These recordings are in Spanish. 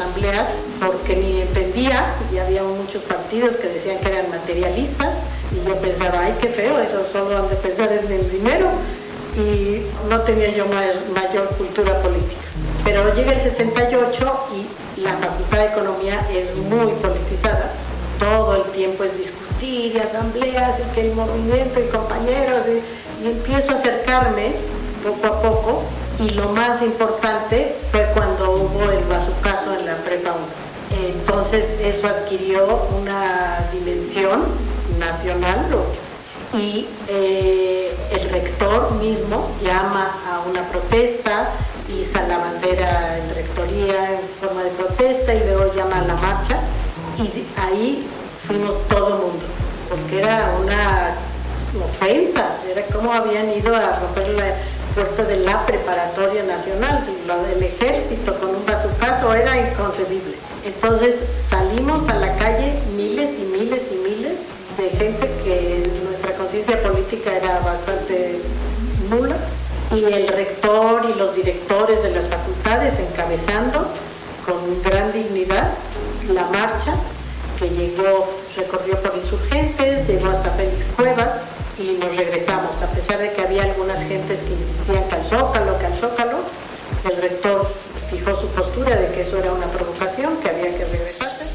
asambleas porque ni entendía, y había muchos partidos que decían que eran materialistas, y yo pensaba, ay, qué feo, eso solo han de pensar en el dinero, y no tenía yo mayor cultura política. Pero llega el 78 y la Facultad de Economía es muy politizada, todo el tiempo es discutir y asambleas y que el movimiento y compañeros, y, y empiezo a acercarme poco a poco y lo más importante fue cuando hubo el la prepa 1. Entonces eso adquirió una dimensión nacional y eh, el rector mismo llama a una protesta, iza la bandera en rectoría en forma de protesta y luego llama a la marcha y ahí fuimos todo el mundo, porque era una ofensa, era como habían ido a romper la de la preparatoria nacional, lo del ejército con un bazucazo era inconcebible. Entonces salimos a la calle miles y miles y miles de gente que nuestra conciencia política era bastante nula y el rector y los directores de las facultades encabezando con gran dignidad la marcha que llegó, recorrió por insurgentes, llegó hasta Félix Cuevas y nos regresamos, a pesar de que había algunas gentes que insistían que al que al zócalo, el rector fijó su postura de que eso era una provocación, que había que regresarse.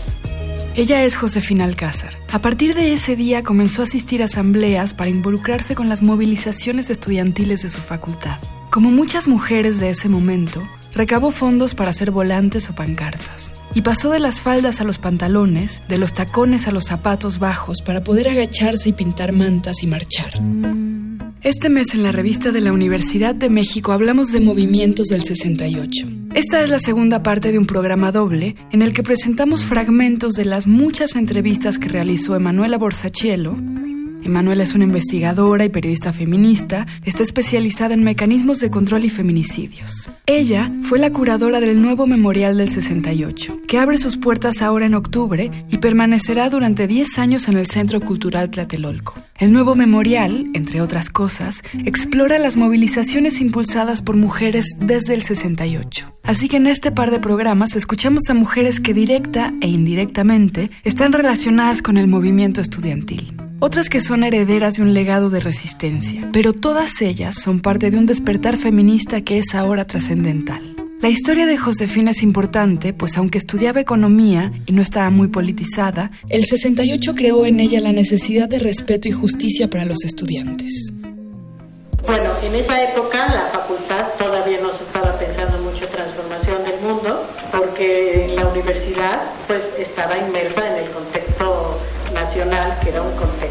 Ella es Josefina Alcázar. A partir de ese día comenzó a asistir a asambleas para involucrarse con las movilizaciones estudiantiles de su facultad. Como muchas mujeres de ese momento, recabó fondos para hacer volantes o pancartas. Y pasó de las faldas a los pantalones, de los tacones a los zapatos bajos para poder agacharse y pintar mantas y marchar. Este mes en la revista de la Universidad de México hablamos de movimientos del 68. Esta es la segunda parte de un programa doble en el que presentamos fragmentos de las muchas entrevistas que realizó Emanuela Borsacielo Emanuela es una investigadora y periodista feminista, está especializada en mecanismos de control y feminicidios. Ella fue la curadora del nuevo Memorial del 68, que abre sus puertas ahora en octubre y permanecerá durante 10 años en el Centro Cultural Tlatelolco. El nuevo memorial, entre otras cosas, explora las movilizaciones impulsadas por mujeres desde el 68. Así que en este par de programas escuchamos a mujeres que directa e indirectamente están relacionadas con el movimiento estudiantil otras que son herederas de un legado de resistencia, pero todas ellas son parte de un despertar feminista que es ahora trascendental. La historia de Josefina es importante, pues aunque estudiaba economía y no estaba muy politizada, el 68 creó en ella la necesidad de respeto y justicia para los estudiantes. Bueno, en esa época la facultad todavía no se estaba pensando mucho en transformación del mundo, porque la universidad pues estaba inmersa en el contexto nacional, que era un contexto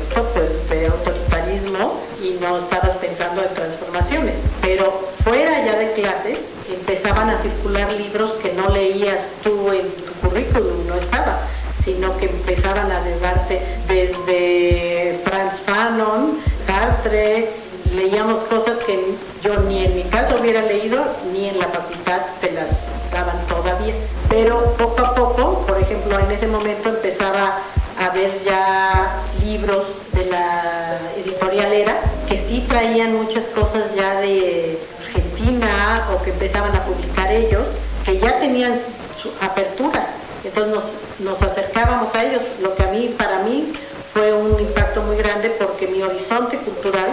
no estabas pensando en transformaciones. Pero fuera ya de clases empezaban a circular libros que no leías tú en tu currículum, no estaba, sino que empezaban a debate desde Franz Fanon, Sartre, leíamos cosas que yo ni en mi caso hubiera leído, ni en la facultad te las daban todavía. Pero poco a poco, por ejemplo, en ese momento empezaba a ver ya libros de la editorial Era que sí traían muchas cosas ya de Argentina o que empezaban a publicar ellos, que ya tenían su apertura. Entonces nos, nos acercábamos a ellos, lo que a mí, para mí, fue un impacto muy grande porque mi horizonte cultural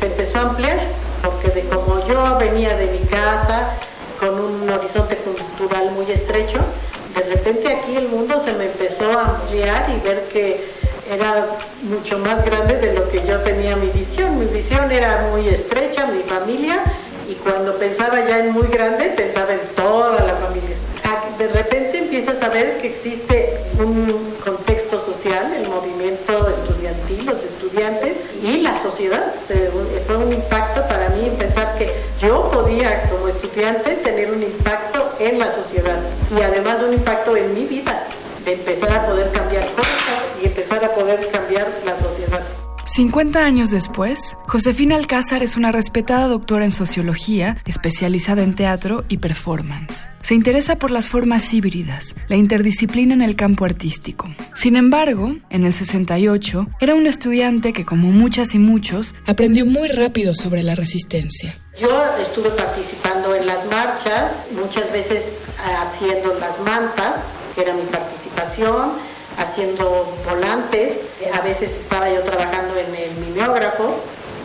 se empezó a ampliar, porque de como yo venía de mi casa con un horizonte cultural muy estrecho, de repente aquí el mundo se me empezó a ampliar y ver que era mucho más grande de lo que yo tenía mi visión. Mi visión era muy estrecha, mi familia, y cuando pensaba ya en muy grande, pensaba en toda la familia. Ah, de repente empiezas a ver que existe un contexto social, el movimiento estudiantil, los estudiantes y la sociedad. Fue un impacto para mí pensar que yo podía como estudiante tener un impacto en la sociedad y además un impacto en mi vida, de empezar a poder cambiar cosas y empezar a poder cambiar la sociedad. 50 años después, Josefina Alcázar es una respetada doctora en sociología, especializada en teatro y performance. Se interesa por las formas híbridas, la interdisciplina en el campo artístico. Sin embargo, en el 68, era una estudiante que, como muchas y muchos, aprendió muy rápido sobre la resistencia. Yo estuve participando en las marchas muchas veces haciendo las mantas, que era mi participación, haciendo volantes, a veces estaba yo trabajando en el mimeógrafo,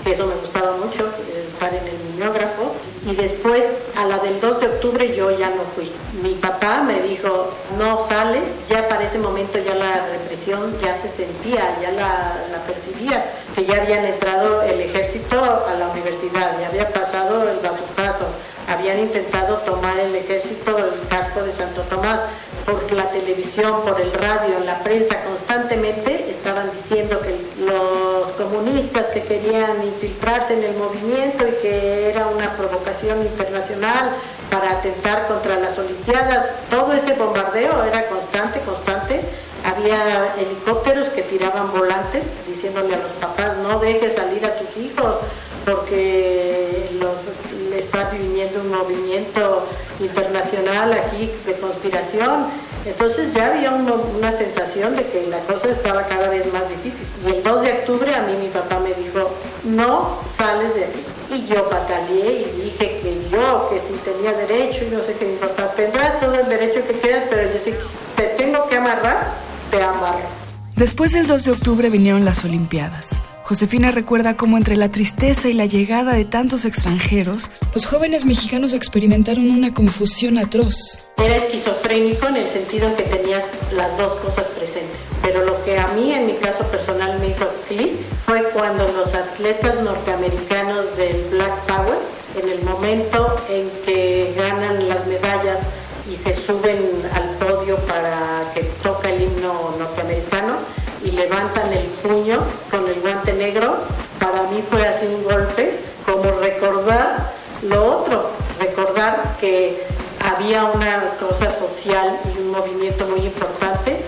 que eso me gustaba mucho, estar en el mimeógrafo, y después a la del 2 de octubre yo ya no fui. Mi papá me dijo, no sales, ya para ese momento ya la represión ya se sentía, ya la, la percibía, que ya habían entrado el ejército a la universidad, ya había pasado el bazucazo, habían intentado tomar el ejército el casco de Santo Tomás por la televisión, por el radio, en la prensa constantemente estaban diciendo que los comunistas que querían infiltrarse en el movimiento y que era una provocación internacional para atentar contra las Olimpiadas, todo ese bombardeo era constante, constante. Había helicópteros que tiraban volantes diciéndole a los papás no dejes salir a tus hijos porque los, está viviendo un movimiento internacional aquí de conspiración. Entonces ya había una sensación de que la cosa estaba cada vez más difícil. Y el 2 de octubre a mí mi papá me dijo, no sales de aquí. Y yo pataleé y dije que yo, que si tenía derecho y no sé qué, mi papá tendrá todo el derecho que quieras, pero yo sí te tengo que amarrar, te amarro. Después del 2 de octubre vinieron las Olimpiadas. Josefina recuerda cómo entre la tristeza y la llegada de tantos extranjeros, los jóvenes mexicanos experimentaron una confusión atroz. Era esquizofrénico en el sentido en que tenías las dos cosas presentes. Pero lo que a mí, en mi caso personal, me hizo clic fue cuando los atletas norteamericanos del Black Power, en el momento en que ganan las medallas y se suben al podio para que toca el himno norteamericano, y levantan el puño negro, para mí fue así un golpe, como recordar lo otro, recordar que había una cosa social y un movimiento muy importante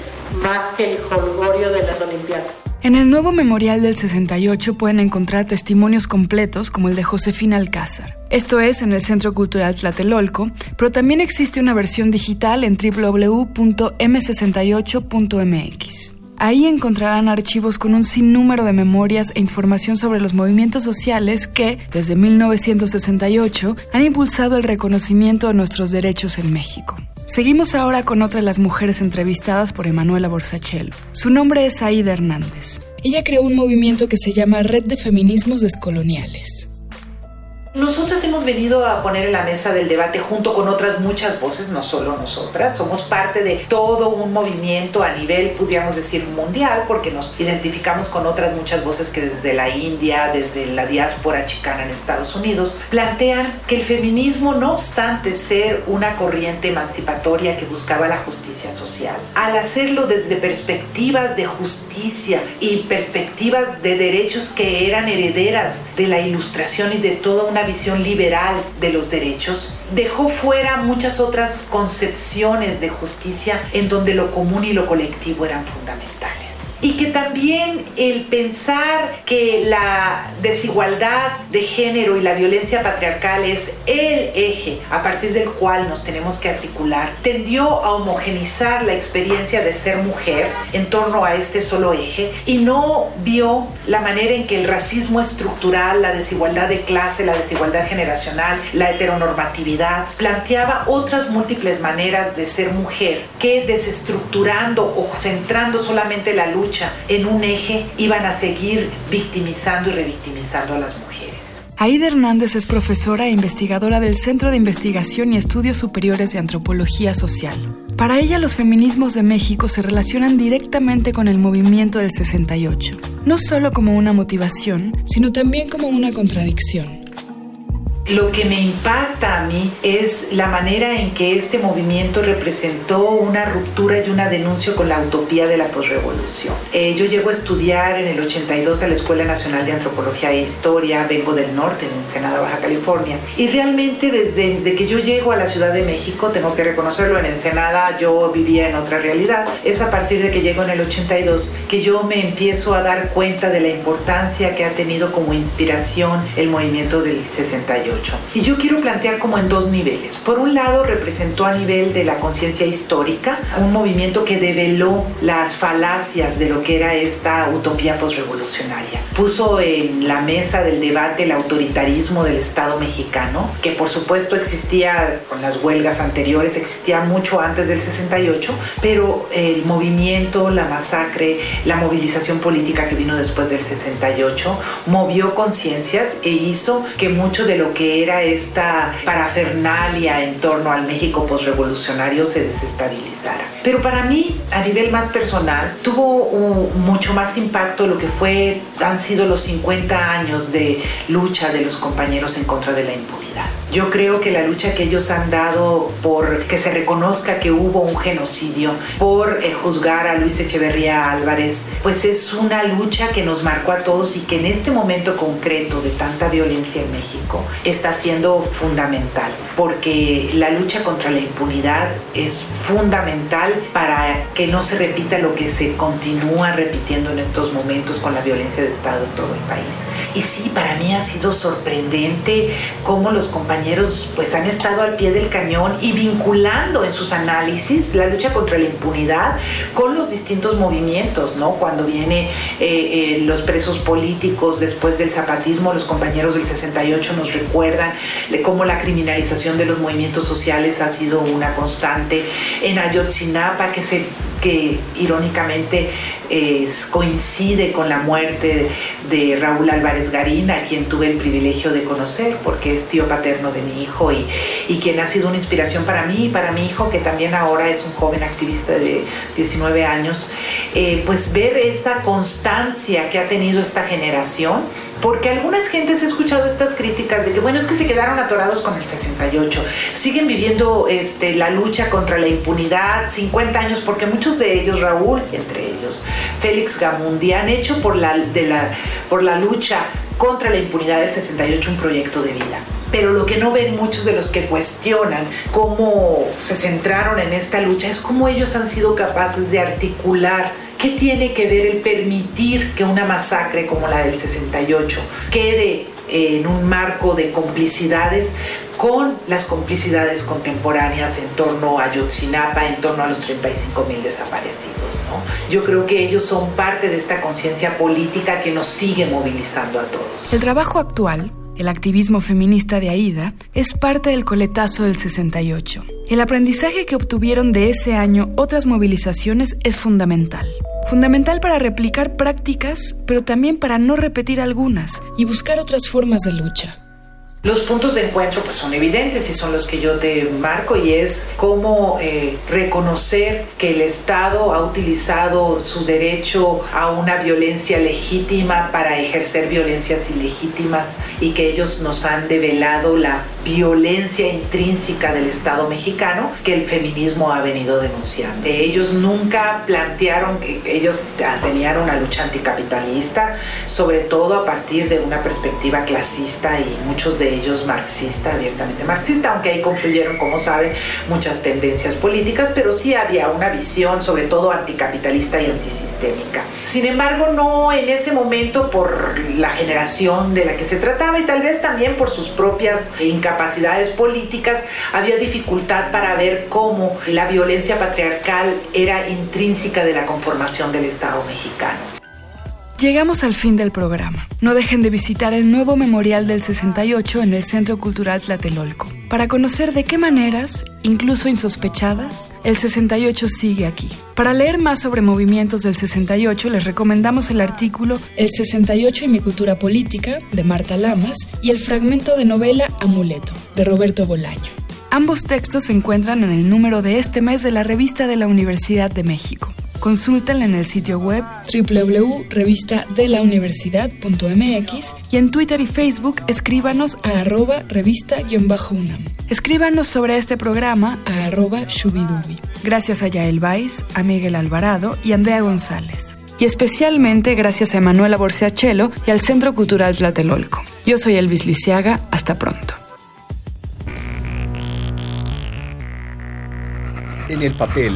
más que el jolgorio de las Olimpiadas. En el nuevo memorial del 68 pueden encontrar testimonios completos como el de Josefina Alcázar. Esto es en el Centro Cultural Tlatelolco, pero también existe una versión digital en www.m68.mx. Ahí encontrarán archivos con un sinnúmero de memorias e información sobre los movimientos sociales que, desde 1968, han impulsado el reconocimiento de nuestros derechos en México. Seguimos ahora con otra de las mujeres entrevistadas por Emanuela Borsachelo. Su nombre es Aida Hernández. Ella creó un movimiento que se llama Red de Feminismos Descoloniales. Nosotras hemos venido a poner en la mesa del debate junto con otras muchas voces, no solo nosotras, somos parte de todo un movimiento a nivel, podríamos decir, mundial, porque nos identificamos con otras muchas voces que desde la India, desde la diáspora chicana en Estados Unidos, plantean que el feminismo, no obstante ser una corriente emancipatoria que buscaba la justicia social, al hacerlo desde perspectivas de justicia y perspectivas de derechos que eran herederas de la ilustración y de toda una visión liberal de los derechos, dejó fuera muchas otras concepciones de justicia en donde lo común y lo colectivo eran fundamentales y que también el pensar que la desigualdad de género y la violencia patriarcal es el eje a partir del cual nos tenemos que articular, tendió a homogenizar la experiencia de ser mujer en torno a este solo eje y no vio la manera en que el racismo estructural, la desigualdad de clase, la desigualdad generacional, la heteronormatividad, planteaba otras múltiples maneras de ser mujer que desestructurando o centrando solamente la lucha en un eje iban a seguir victimizando y revictimizando a las mujeres. Aida Hernández es profesora e investigadora del Centro de Investigación y Estudios Superiores de Antropología Social. Para ella los feminismos de México se relacionan directamente con el movimiento del 68, no solo como una motivación, sino también como una contradicción. Lo que me impacta a mí es la manera en que este movimiento representó una ruptura y una denuncia con la utopía de la posrevolución. Eh, yo llego a estudiar en el 82 a la Escuela Nacional de Antropología e Historia, vengo del norte, en Ensenada, Baja California, y realmente desde, desde que yo llego a la Ciudad de México, tengo que reconocerlo, en Ensenada yo vivía en otra realidad, es a partir de que llego en el 82 que yo me empiezo a dar cuenta de la importancia que ha tenido como inspiración el movimiento del 68 68. Y yo quiero plantear como en dos niveles. Por un lado, representó a nivel de la conciencia histórica un movimiento que develó las falacias de lo que era esta utopía postrevolucionaria. Puso en la mesa del debate el autoritarismo del Estado mexicano, que por supuesto existía con las huelgas anteriores, existía mucho antes del 68, pero el movimiento, la masacre, la movilización política que vino después del 68, movió conciencias e hizo que mucho de lo que era esta parafernalia en torno al México postrevolucionario se desestabilizara. Pero para mí, a nivel más personal, tuvo mucho más impacto lo que fue, han sido los 50 años de lucha de los compañeros en contra de la impunidad. Yo creo que la lucha que ellos han dado por que se reconozca que hubo un genocidio, por eh, juzgar a Luis Echeverría Álvarez, pues es una lucha que nos marcó a todos y que en este momento concreto de tanta violencia en México está siendo fundamental, porque la lucha contra la impunidad es fundamental para que no se repita lo que se continúa repitiendo en estos momentos con la violencia de Estado en todo el país. Y sí, para mí ha sido sorprendente cómo los compañeros pues han estado al pie del cañón y vinculando en sus análisis la lucha contra la impunidad con los distintos movimientos, ¿no? Cuando viene eh, eh, los presos políticos después del zapatismo, los compañeros del 68 nos recuerdan de cómo la criminalización de los movimientos sociales ha sido una constante. En Ayotzinapa, que se que irónicamente coincide con la muerte de Raúl Álvarez Garín, a quien tuve el privilegio de conocer porque es tío paterno de mi hijo y, y quien ha sido una inspiración para mí y para mi hijo, que también ahora es un joven activista de 19 años, eh, pues ver esta constancia que ha tenido esta generación porque algunas gentes he escuchado estas críticas de que, bueno, es que se quedaron atorados con el 68, siguen viviendo este, la lucha contra la impunidad, 50 años, porque muchos de ellos, Raúl, entre ellos, Félix Gamundi, han hecho por la, la, por la lucha contra la impunidad del 68 un proyecto de vida. Pero lo que no ven muchos de los que cuestionan cómo se centraron en esta lucha es cómo ellos han sido capaces de articular ¿Qué tiene que ver el permitir que una masacre como la del 68 quede en un marco de complicidades con las complicidades contemporáneas en torno a Yotzinapa, en torno a los 35 mil desaparecidos. ¿no? Yo creo que ellos son parte de esta conciencia política que nos sigue movilizando a todos. El trabajo actual el activismo feminista de Aida, es parte del coletazo del 68. El aprendizaje que obtuvieron de ese año otras movilizaciones es fundamental. Fundamental para replicar prácticas, pero también para no repetir algunas y buscar otras formas de lucha. Los puntos de encuentro pues son evidentes y son los que yo te marco y es cómo eh, reconocer que el Estado ha utilizado su derecho a una violencia legítima para ejercer violencias ilegítimas y que ellos nos han develado la violencia intrínseca del Estado mexicano que el feminismo ha venido denunciando. Ellos nunca plantearon que ellos tenían una lucha anticapitalista, sobre todo a partir de una perspectiva clasista y muchos de ellos marxista, abiertamente marxista, aunque ahí confluyeron, como saben, muchas tendencias políticas, pero sí había una visión sobre todo anticapitalista y antisistémica. Sin embargo, no en ese momento por la generación de la que se trataba y tal vez también por sus propias incapacidades políticas, había dificultad para ver cómo la violencia patriarcal era intrínseca de la conformación del Estado mexicano. Llegamos al fin del programa. No dejen de visitar el nuevo memorial del 68 en el Centro Cultural Tlatelolco para conocer de qué maneras, incluso insospechadas, el 68 sigue aquí. Para leer más sobre movimientos del 68 les recomendamos el artículo El 68 y mi cultura política de Marta Lamas y el fragmento de novela Amuleto de Roberto Bolaño. Ambos textos se encuentran en el número de este mes de la revista de la Universidad de México. Consúltenla en el sitio web www.revistadelauniversidad.mx y en Twitter y Facebook escríbanos a arroba revista-unam. Escríbanos sobre este programa a arroba shubidubi. Gracias a Yael Vais, a Miguel Alvarado y Andrea González. Y especialmente gracias a Emanuela Borciachelo y al Centro Cultural Tlatelolco. Yo soy Elvis Lisiaga. Hasta pronto. En el papel